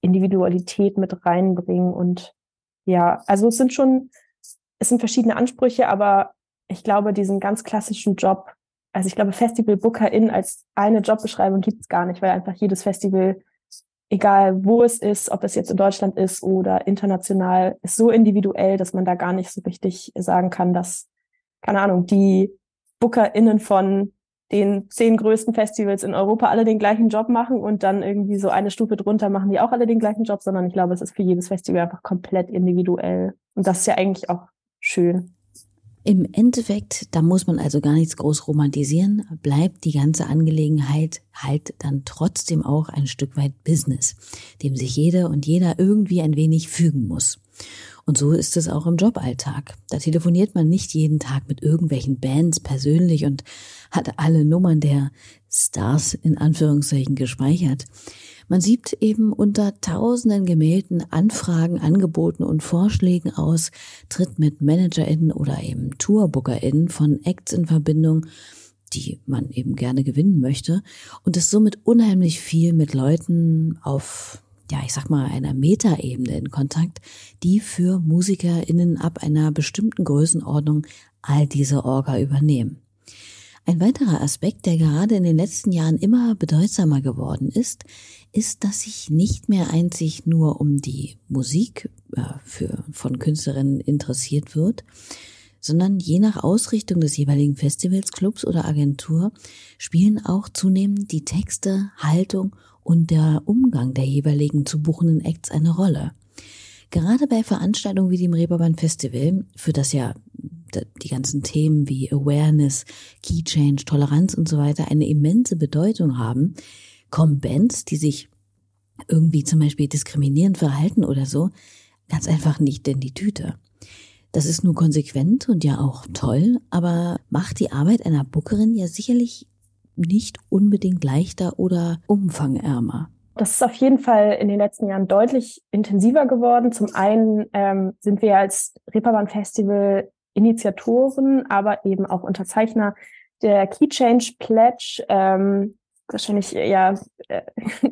Individualität mit reinbringen. Und ja, also es sind schon, es sind verschiedene Ansprüche, aber ich glaube, diesen ganz klassischen Job, also ich glaube, Festival Bookerin als eine Jobbeschreibung gibt es gar nicht, weil einfach jedes Festival egal wo es ist, ob es jetzt in Deutschland ist oder international, ist so individuell, dass man da gar nicht so richtig sagen kann, dass, keine Ahnung, die BookerInnen von den zehn größten Festivals in Europa alle den gleichen Job machen und dann irgendwie so eine Stufe drunter machen die auch alle den gleichen Job, sondern ich glaube, es ist für jedes Festival einfach komplett individuell. Und das ist ja eigentlich auch schön. Im Endeffekt, da muss man also gar nichts groß romantisieren, bleibt die ganze Angelegenheit halt dann trotzdem auch ein Stück weit Business, dem sich jeder und jeder irgendwie ein wenig fügen muss. Und so ist es auch im Joballtag. Da telefoniert man nicht jeden Tag mit irgendwelchen Bands persönlich und hat alle Nummern der Stars in Anführungszeichen gespeichert. Man sieht eben unter tausenden gemählten Anfragen, Angeboten und Vorschlägen aus, tritt mit ManagerInnen oder eben TourbookerInnen von Acts in Verbindung, die man eben gerne gewinnen möchte und ist somit unheimlich viel mit Leuten auf ja, ich sag mal, einer Metaebene in Kontakt, die für MusikerInnen ab einer bestimmten Größenordnung all diese Orga übernehmen. Ein weiterer Aspekt, der gerade in den letzten Jahren immer bedeutsamer geworden ist, ist, dass sich nicht mehr einzig nur um die Musik äh, für, von Künstlerinnen interessiert wird, sondern je nach Ausrichtung des jeweiligen Festivals, Clubs oder Agentur spielen auch zunehmend die Texte, Haltung und der Umgang der jeweiligen zu buchenden Acts eine Rolle. Gerade bei Veranstaltungen wie dem Reeperbahn Festival, für das ja die ganzen Themen wie Awareness, Key Change, Toleranz und so weiter eine immense Bedeutung haben, kommen Bands, die sich irgendwie zum Beispiel diskriminierend verhalten oder so, ganz einfach nicht in die Tüte. Das ist nur konsequent und ja auch toll, aber macht die Arbeit einer Bookerin ja sicherlich nicht unbedingt leichter oder umfangärmer. Das ist auf jeden Fall in den letzten Jahren deutlich intensiver geworden. Zum einen ähm, sind wir als Reeperbahn Festival Initiatoren, aber eben auch Unterzeichner der Key Change Pledge. Ähm, wahrscheinlich, ja, äh, <laughs>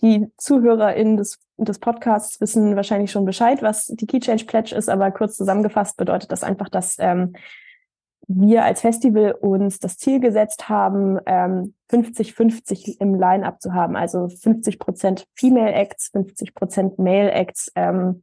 die ZuhörerInnen des, des Podcasts wissen wahrscheinlich schon Bescheid, was die Key Change Pledge ist, aber kurz zusammengefasst bedeutet das einfach, dass ähm, wir als Festival uns das Ziel gesetzt haben, 50-50 ähm, im Line-up zu haben, also 50 Prozent Female Acts, 50 Prozent Male Acts. Ähm,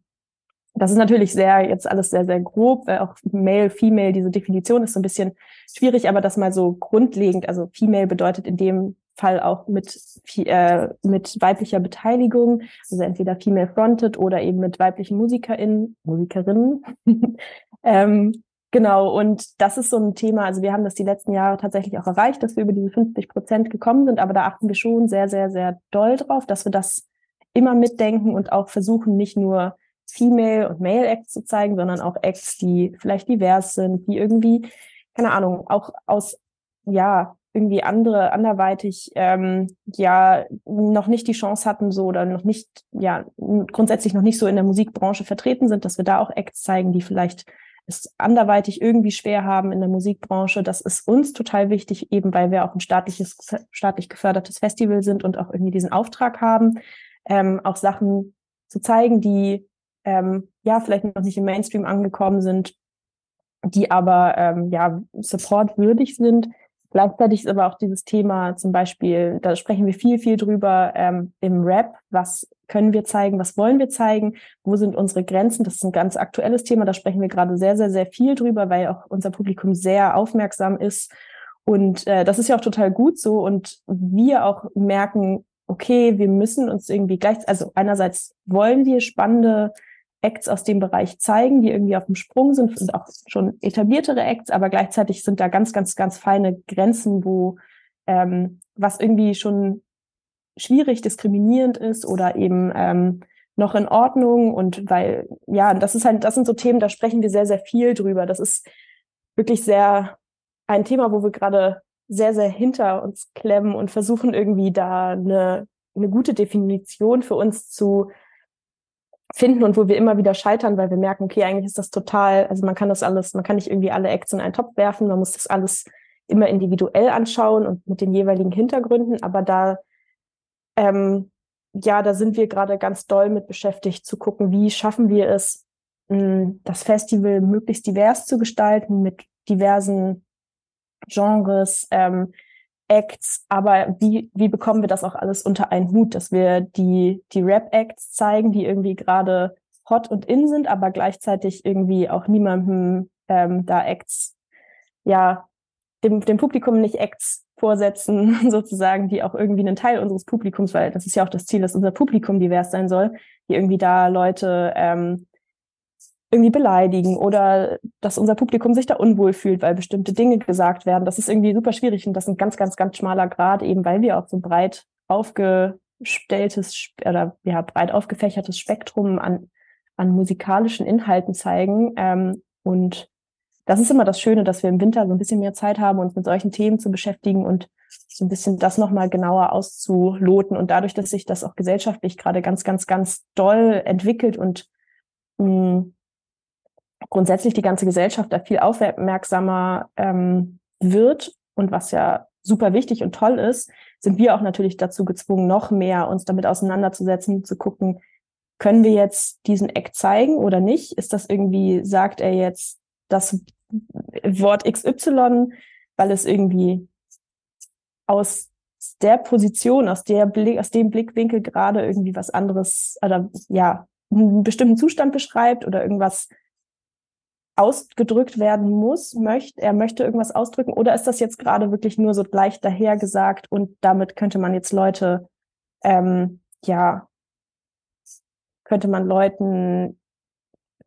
das ist natürlich sehr, jetzt alles sehr, sehr grob, weil auch Male, Female, diese Definition ist so ein bisschen schwierig, aber das mal so grundlegend, also Female bedeutet in dem Fall auch mit, äh, mit weiblicher Beteiligung, also entweder female fronted oder eben mit weiblichen MusikerInnen, Musikerinnen. <laughs> ähm, genau, und das ist so ein Thema, also wir haben das die letzten Jahre tatsächlich auch erreicht, dass wir über diese 50 Prozent gekommen sind, aber da achten wir schon sehr, sehr, sehr doll drauf, dass wir das immer mitdenken und auch versuchen, nicht nur Female und Male Acts zu zeigen, sondern auch Acts, die vielleicht divers sind, die irgendwie, keine Ahnung, auch aus, ja, irgendwie andere, anderweitig, ähm, ja, noch nicht die Chance hatten, so oder noch nicht, ja, grundsätzlich noch nicht so in der Musikbranche vertreten sind, dass wir da auch Acts zeigen, die vielleicht es anderweitig irgendwie schwer haben in der Musikbranche. Das ist uns total wichtig, eben weil wir auch ein staatliches, staatlich gefördertes Festival sind und auch irgendwie diesen Auftrag haben, ähm, auch Sachen zu zeigen, die ähm, ja vielleicht noch nicht im Mainstream angekommen sind, die aber ähm, ja supportwürdig sind. Gleichzeitig ist aber auch dieses Thema zum Beispiel, da sprechen wir viel, viel drüber ähm, im Rap. Was können wir zeigen? Was wollen wir zeigen? Wo sind unsere Grenzen? Das ist ein ganz aktuelles Thema. Da sprechen wir gerade sehr, sehr, sehr viel drüber, weil auch unser Publikum sehr aufmerksam ist. Und äh, das ist ja auch total gut so. Und wir auch merken, okay, wir müssen uns irgendwie gleich, also einerseits wollen wir spannende Acts aus dem Bereich zeigen, die irgendwie auf dem Sprung sind, sind auch schon etabliertere Acts, aber gleichzeitig sind da ganz, ganz, ganz feine Grenzen, wo ähm, was irgendwie schon schwierig diskriminierend ist oder eben ähm, noch in Ordnung und weil ja, das ist halt, das sind so Themen, da sprechen wir sehr, sehr viel drüber. Das ist wirklich sehr ein Thema, wo wir gerade sehr, sehr hinter uns klemmen und versuchen irgendwie da eine, eine gute Definition für uns zu finden und wo wir immer wieder scheitern, weil wir merken, okay, eigentlich ist das total, also man kann das alles, man kann nicht irgendwie alle Acts in einen Topf werfen, man muss das alles immer individuell anschauen und mit den jeweiligen Hintergründen, aber da, ähm, ja, da sind wir gerade ganz doll mit beschäftigt, zu gucken, wie schaffen wir es, mh, das Festival möglichst divers zu gestalten, mit diversen Genres, ähm, Acts, aber wie, wie bekommen wir das auch alles unter einen Hut, dass wir die, die Rap-Acts zeigen, die irgendwie gerade hot und in sind, aber gleichzeitig irgendwie auch niemandem ähm, da Acts, ja, dem, dem Publikum nicht Acts vorsetzen, <laughs> sozusagen, die auch irgendwie einen Teil unseres Publikums, weil das ist ja auch das Ziel, dass unser Publikum divers sein soll, die irgendwie da Leute ähm, irgendwie beleidigen oder dass unser Publikum sich da unwohl fühlt, weil bestimmte Dinge gesagt werden. Das ist irgendwie super schwierig und das ist ein ganz, ganz, ganz schmaler Grad, eben weil wir auch so breit aufgestelltes oder ja, breit aufgefächertes Spektrum an, an musikalischen Inhalten zeigen. Ähm, und das ist immer das Schöne, dass wir im Winter so ein bisschen mehr Zeit haben, uns mit solchen Themen zu beschäftigen und so ein bisschen das nochmal genauer auszuloten. Und dadurch, dass sich das auch gesellschaftlich gerade ganz, ganz, ganz doll entwickelt und mh, mm, grundsätzlich die ganze Gesellschaft da viel aufmerksamer ähm, wird und was ja super wichtig und toll ist, sind wir auch natürlich dazu gezwungen, noch mehr uns damit auseinanderzusetzen, zu gucken, können wir jetzt diesen Eck zeigen oder nicht? Ist das irgendwie, sagt er jetzt das Wort XY, weil es irgendwie aus der Position, aus der Blick, aus dem Blickwinkel gerade irgendwie was anderes oder ja, einen bestimmten Zustand beschreibt oder irgendwas ausgedrückt werden muss, möchte, er möchte irgendwas ausdrücken, oder ist das jetzt gerade wirklich nur so leicht dahergesagt und damit könnte man jetzt Leute, ähm, ja, könnte man Leuten,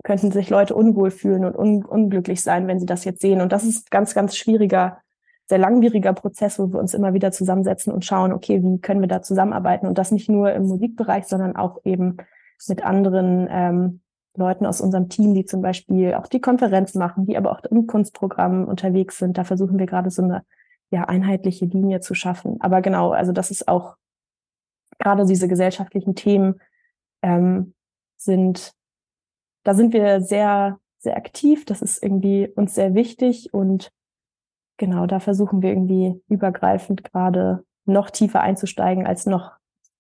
könnten sich Leute unwohl fühlen und un unglücklich sein, wenn sie das jetzt sehen. Und das ist ganz, ganz schwieriger, sehr langwieriger Prozess, wo wir uns immer wieder zusammensetzen und schauen, okay, wie können wir da zusammenarbeiten? Und das nicht nur im Musikbereich, sondern auch eben mit anderen ähm, Leuten aus unserem Team, die zum Beispiel auch die Konferenz machen, die aber auch im Kunstprogramm unterwegs sind. Da versuchen wir gerade so eine ja, einheitliche Linie zu schaffen. Aber genau, also das ist auch gerade diese gesellschaftlichen Themen ähm, sind, da sind wir sehr, sehr aktiv. Das ist irgendwie uns sehr wichtig und genau, da versuchen wir irgendwie übergreifend gerade noch tiefer einzusteigen als noch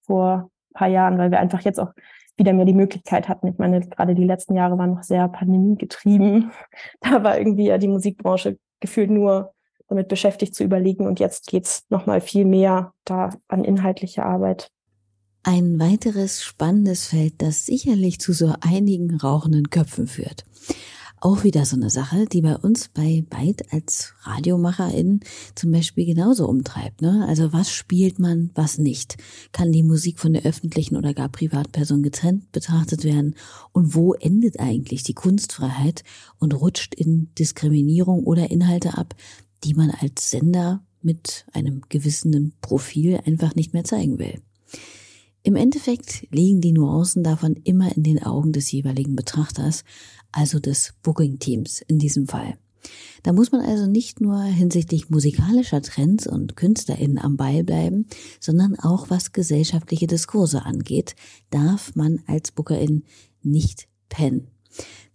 vor paar Jahren, weil wir einfach jetzt auch wieder mehr die Möglichkeit hatten. Ich meine, gerade die letzten Jahre waren noch sehr pandemiegetrieben. <laughs> Da war irgendwie ja die Musikbranche gefühlt nur damit beschäftigt zu überlegen und jetzt geht's noch mal viel mehr da an inhaltliche Arbeit. Ein weiteres spannendes Feld, das sicherlich zu so einigen rauchenden Köpfen führt. Auch wieder so eine Sache, die bei uns bei Byte als RadiomacherInnen zum Beispiel genauso umtreibt. Ne? Also was spielt man, was nicht? Kann die Musik von der öffentlichen oder gar Privatperson getrennt betrachtet werden? Und wo endet eigentlich die Kunstfreiheit und rutscht in Diskriminierung oder Inhalte ab, die man als Sender mit einem gewissen Profil einfach nicht mehr zeigen will? Im Endeffekt liegen die Nuancen davon immer in den Augen des jeweiligen Betrachters, also des Booking-Teams in diesem Fall. Da muss man also nicht nur hinsichtlich musikalischer Trends und KünstlerInnen am Ball bleiben, sondern auch was gesellschaftliche Diskurse angeht, darf man als Bookerin nicht pennen.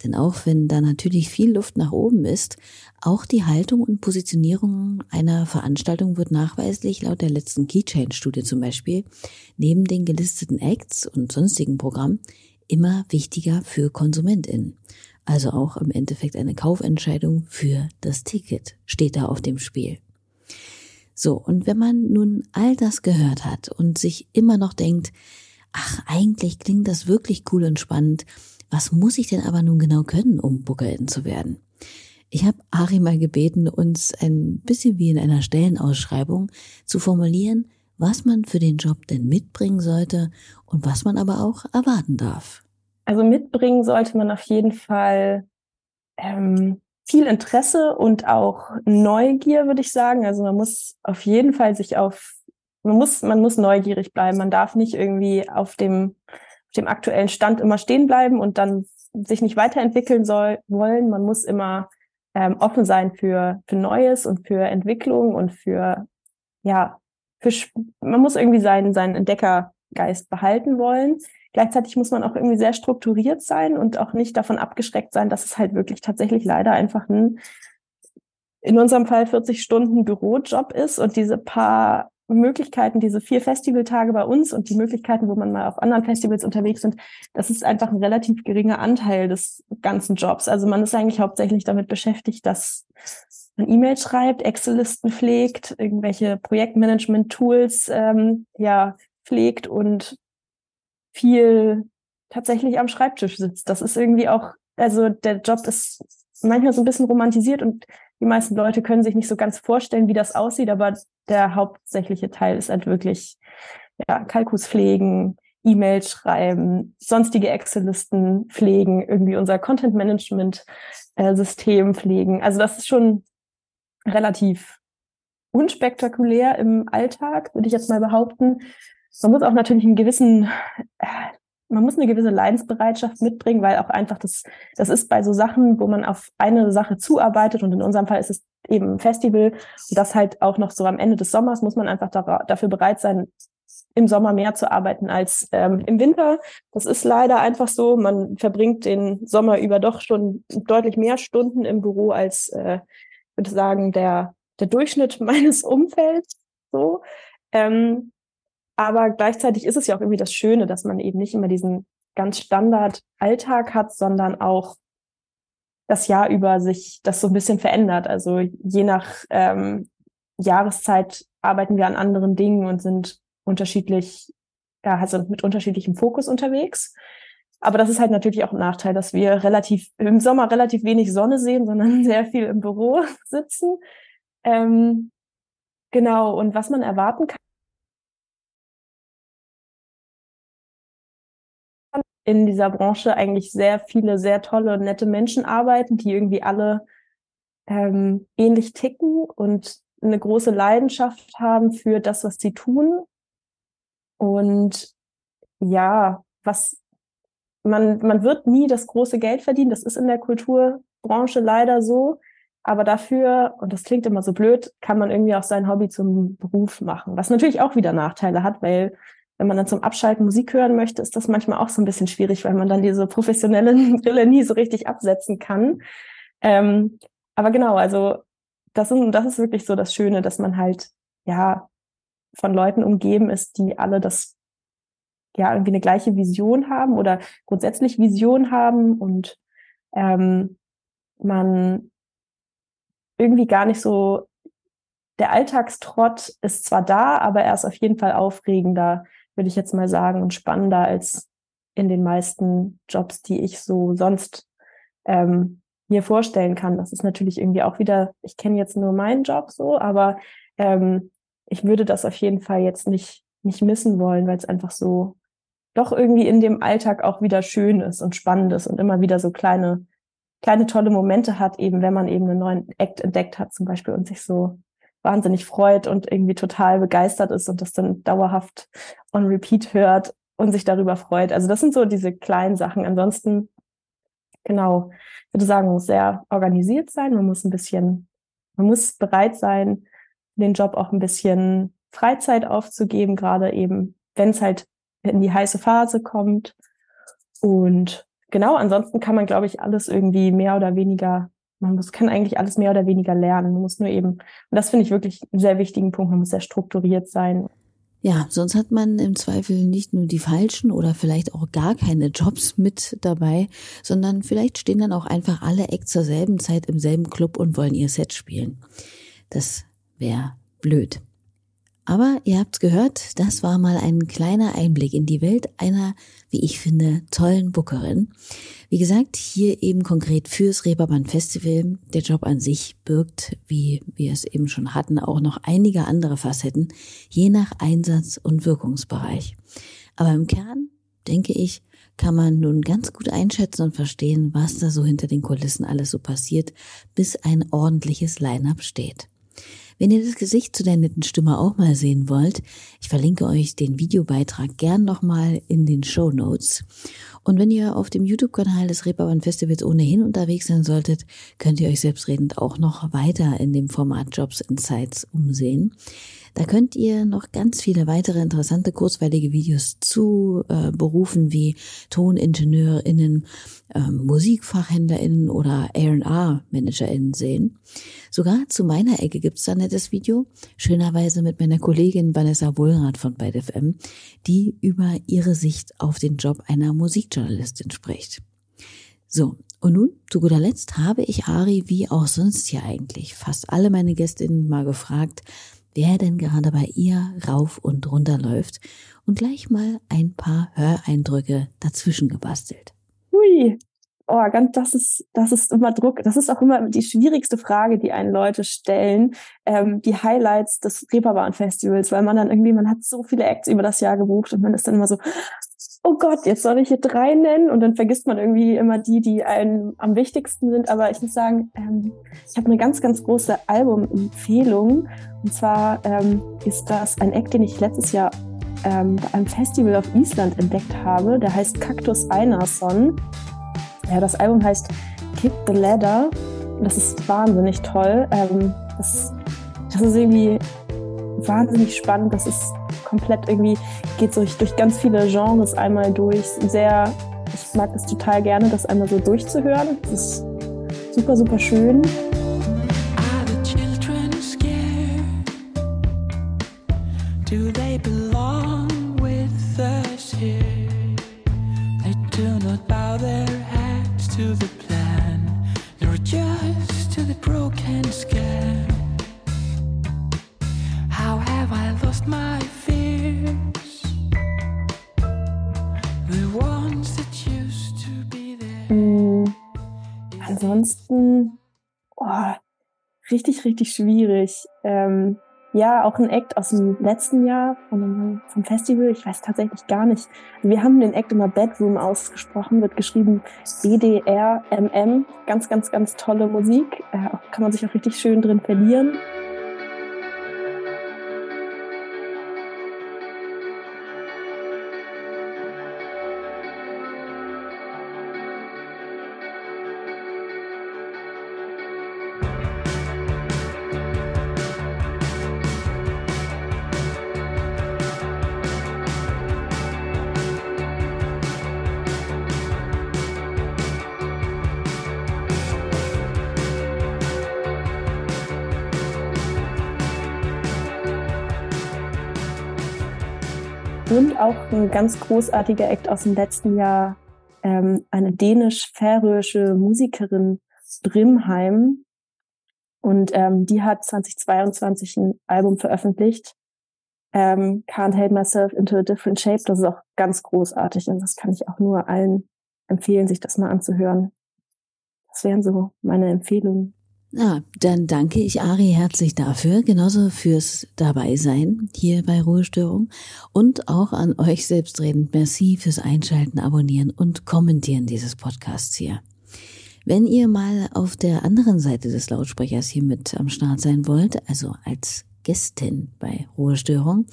Denn auch wenn da natürlich viel Luft nach oben ist, auch die Haltung und Positionierung einer Veranstaltung wird nachweislich laut der letzten Keychain-Studie zum Beispiel neben den gelisteten Acts und sonstigen Programmen immer wichtiger für KonsumentInnen. Also auch im Endeffekt eine Kaufentscheidung für das Ticket steht da auf dem Spiel. So, und wenn man nun all das gehört hat und sich immer noch denkt, ach, eigentlich klingt das wirklich cool und spannend, was muss ich denn aber nun genau können, um Bookerin zu werden? Ich habe Ari mal gebeten, uns ein bisschen wie in einer Stellenausschreibung zu formulieren, was man für den Job denn mitbringen sollte und was man aber auch erwarten darf. Also mitbringen sollte man auf jeden Fall ähm, viel Interesse und auch Neugier, würde ich sagen. Also man muss auf jeden Fall sich auf, man muss, man muss neugierig bleiben. Man darf nicht irgendwie auf dem dem aktuellen Stand immer stehen bleiben und dann sich nicht weiterentwickeln soll, wollen. Man muss immer ähm, offen sein für, für Neues und für Entwicklung und für, ja, für, man muss irgendwie seinen, seinen Entdeckergeist behalten wollen. Gleichzeitig muss man auch irgendwie sehr strukturiert sein und auch nicht davon abgeschreckt sein, dass es halt wirklich tatsächlich leider einfach ein, in unserem Fall 40 Stunden Bürojob ist und diese paar Möglichkeiten, diese vier Festivaltage bei uns und die Möglichkeiten, wo man mal auf anderen Festivals unterwegs sind, das ist einfach ein relativ geringer Anteil des ganzen Jobs. Also man ist eigentlich hauptsächlich damit beschäftigt, dass man E-Mail schreibt, Excel-Listen pflegt, irgendwelche Projektmanagement-Tools ähm, ja pflegt und viel tatsächlich am Schreibtisch sitzt. Das ist irgendwie auch, also der Job ist manchmal so ein bisschen romantisiert und die meisten Leute können sich nicht so ganz vorstellen, wie das aussieht, aber der hauptsächliche Teil ist halt wirklich ja, Kalkus pflegen, E-Mails schreiben, sonstige Excel-Listen pflegen, irgendwie unser Content-Management-System pflegen. Also das ist schon relativ unspektakulär im Alltag, würde ich jetzt mal behaupten. Man muss auch natürlich einen gewissen äh, man muss eine gewisse Leidensbereitschaft mitbringen, weil auch einfach das, das ist bei so Sachen, wo man auf eine Sache zuarbeitet und in unserem Fall ist es eben ein Festival und das halt auch noch so am Ende des Sommers muss man einfach da, dafür bereit sein, im Sommer mehr zu arbeiten als ähm, im Winter. Das ist leider einfach so. Man verbringt den Sommer über doch schon deutlich mehr Stunden im Büro als, äh, würde sagen, der, der Durchschnitt <laughs> meines Umfelds. So. Ähm, aber gleichzeitig ist es ja auch irgendwie das Schöne, dass man eben nicht immer diesen ganz Standard Alltag hat, sondern auch das Jahr über sich das so ein bisschen verändert. Also je nach ähm, Jahreszeit arbeiten wir an anderen Dingen und sind unterschiedlich, ja, also mit unterschiedlichem Fokus unterwegs. Aber das ist halt natürlich auch ein Nachteil, dass wir relativ im Sommer relativ wenig Sonne sehen, sondern <laughs> sehr viel im Büro sitzen. Ähm, genau, und was man erwarten kann, in dieser Branche eigentlich sehr viele, sehr tolle, nette Menschen arbeiten, die irgendwie alle ähm, ähnlich ticken und eine große Leidenschaft haben für das, was sie tun. Und ja, was man, man wird nie das große Geld verdienen. Das ist in der Kulturbranche leider so. Aber dafür, und das klingt immer so blöd, kann man irgendwie auch sein Hobby zum Beruf machen. Was natürlich auch wieder Nachteile hat, weil wenn man dann zum Abschalten Musik hören möchte, ist das manchmal auch so ein bisschen schwierig, weil man dann diese professionelle <laughs> Brille nie so richtig absetzen kann. Ähm, aber genau, also das, sind, das ist wirklich so das Schöne, dass man halt, ja, von Leuten umgeben ist, die alle das, ja, irgendwie eine gleiche Vision haben oder grundsätzlich Vision haben und ähm, man irgendwie gar nicht so, der Alltagstrott ist zwar da, aber er ist auf jeden Fall aufregender, würde ich jetzt mal sagen, und spannender als in den meisten Jobs, die ich so sonst ähm, mir vorstellen kann. Das ist natürlich irgendwie auch wieder, ich kenne jetzt nur meinen Job so, aber ähm, ich würde das auf jeden Fall jetzt nicht, nicht missen wollen, weil es einfach so doch irgendwie in dem Alltag auch wieder schön ist und spannend ist und immer wieder so kleine, kleine tolle Momente hat, eben wenn man eben einen neuen Act entdeckt hat zum Beispiel und sich so wahnsinnig freut und irgendwie total begeistert ist und das dann dauerhaft on repeat hört und sich darüber freut. Also das sind so diese kleinen Sachen. Ansonsten, genau, ich würde sagen, man muss sehr organisiert sein. Man muss ein bisschen, man muss bereit sein, den Job auch ein bisschen Freizeit aufzugeben, gerade eben, wenn es halt in die heiße Phase kommt. Und genau, ansonsten kann man, glaube ich, alles irgendwie mehr oder weniger man muss, kann eigentlich alles mehr oder weniger lernen. Man muss nur eben, und das finde ich wirklich einen sehr wichtigen Punkt, man muss sehr strukturiert sein. Ja, sonst hat man im Zweifel nicht nur die falschen oder vielleicht auch gar keine Jobs mit dabei, sondern vielleicht stehen dann auch einfach alle Acts zur selben Zeit im selben Club und wollen ihr Set spielen. Das wäre blöd. Aber ihr habt's gehört, das war mal ein kleiner Einblick in die Welt einer, wie ich finde, tollen Bookerin. Wie gesagt, hier eben konkret fürs Reeperbahn Festival. Der Job an sich birgt, wie wir es eben schon hatten, auch noch einige andere Facetten, je nach Einsatz und Wirkungsbereich. Aber im Kern, denke ich, kann man nun ganz gut einschätzen und verstehen, was da so hinter den Kulissen alles so passiert, bis ein ordentliches Line-up steht. Wenn ihr das Gesicht zu der netten Stimme auch mal sehen wollt, ich verlinke euch den Videobeitrag gern nochmal in den Show Notes. Und wenn ihr auf dem YouTube-Kanal des Reeperbahn Festivals ohnehin unterwegs sein solltet, könnt ihr euch selbstredend auch noch weiter in dem Format Jobs Insights umsehen. Da könnt ihr noch ganz viele weitere interessante kurzweilige Videos zu äh, Berufen wie ToningenieurInnen, äh, MusikfachhändlerInnen oder A&R-ManagerInnen sehen. Sogar zu meiner Ecke gibt's da ein nettes Video, schönerweise mit meiner Kollegin Vanessa Wohlrath von ByteFM, die über ihre Sicht auf den Job einer Musikjournalistin spricht. So, und nun, zu guter Letzt, habe ich Ari wie auch sonst hier eigentlich fast alle meine Gästinnen mal gefragt, wer denn gerade bei ihr rauf und runter läuft und gleich mal ein paar Höreindrücke dazwischen gebastelt. Oh, ganz, das ist, das ist immer Druck. Das ist auch immer die schwierigste Frage, die einen Leute stellen. Ähm, die Highlights des Reeperbahn Festivals, weil man dann irgendwie, man hat so viele Acts über das Jahr gebucht und man ist dann immer so, oh Gott, jetzt soll ich hier drei nennen und dann vergisst man irgendwie immer die, die einem am wichtigsten sind. Aber ich muss sagen, ähm, ich habe eine ganz, ganz große Albumempfehlung. Und zwar ähm, ist das ein Act, den ich letztes Jahr ähm, bei einem Festival auf Island entdeckt habe. Der heißt Cactus Einarsson. Ja, das Album heißt Kick the Ladder. Das ist wahnsinnig toll. Ähm, das, das ist irgendwie wahnsinnig spannend. Das ist komplett irgendwie, geht durch, durch ganz viele Genres einmal durch. Sehr, ich mag es total gerne, das einmal so durchzuhören. Das ist super, super schön. Richtig, richtig schwierig. Ähm, ja, auch ein Act aus dem letzten Jahr vom, vom Festival. Ich weiß tatsächlich gar nicht. Wir haben den Act immer Bedroom ausgesprochen, wird geschrieben BDRMM. Ganz, ganz, ganz tolle Musik. Äh, kann man sich auch richtig schön drin verlieren. Ein ganz großartiger Act aus dem letzten Jahr, ähm, eine dänisch-färöische Musikerin Brimheim. Und ähm, die hat 2022 ein Album veröffentlicht, ähm, Can't Hate Myself into a Different Shape. Das ist auch ganz großartig und das kann ich auch nur allen empfehlen, sich das mal anzuhören. Das wären so meine Empfehlungen. Na, dann danke ich Ari herzlich dafür, genauso fürs Dabeisein hier bei Ruhestörung und auch an euch selbstredend. Merci fürs Einschalten, Abonnieren und Kommentieren dieses Podcasts hier. Wenn ihr mal auf der anderen Seite des Lautsprechers hier mit am Start sein wollt, also als Gästin bei Ruhestörung,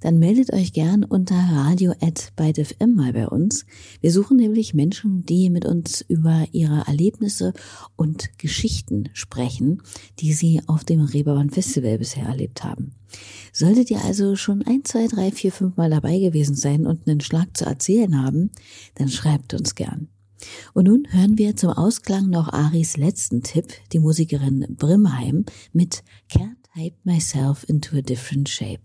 dann meldet euch gern unter radio.bytefm mal bei uns. Wir suchen nämlich Menschen, die mit uns über ihre Erlebnisse und Geschichten sprechen, die sie auf dem Reeperbahn Festival bisher erlebt haben. Solltet ihr also schon ein, zwei, drei, vier, fünf Mal dabei gewesen sein und einen Schlag zu erzählen haben, dann schreibt uns gern. Und nun hören wir zum Ausklang noch Aris letzten Tipp, die Musikerin Brimheim mit Can't Hype Myself into a Different Shape.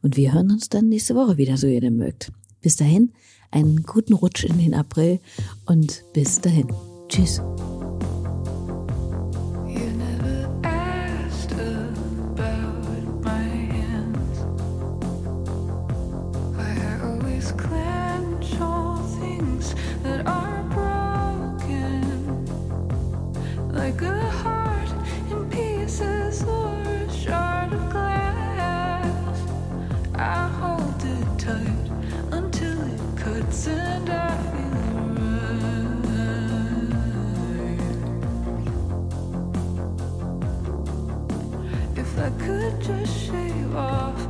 Und wir hören uns dann nächste Woche wieder, so ihr denn mögt. Bis dahin, einen guten Rutsch in den April und bis dahin. Tschüss. Oh.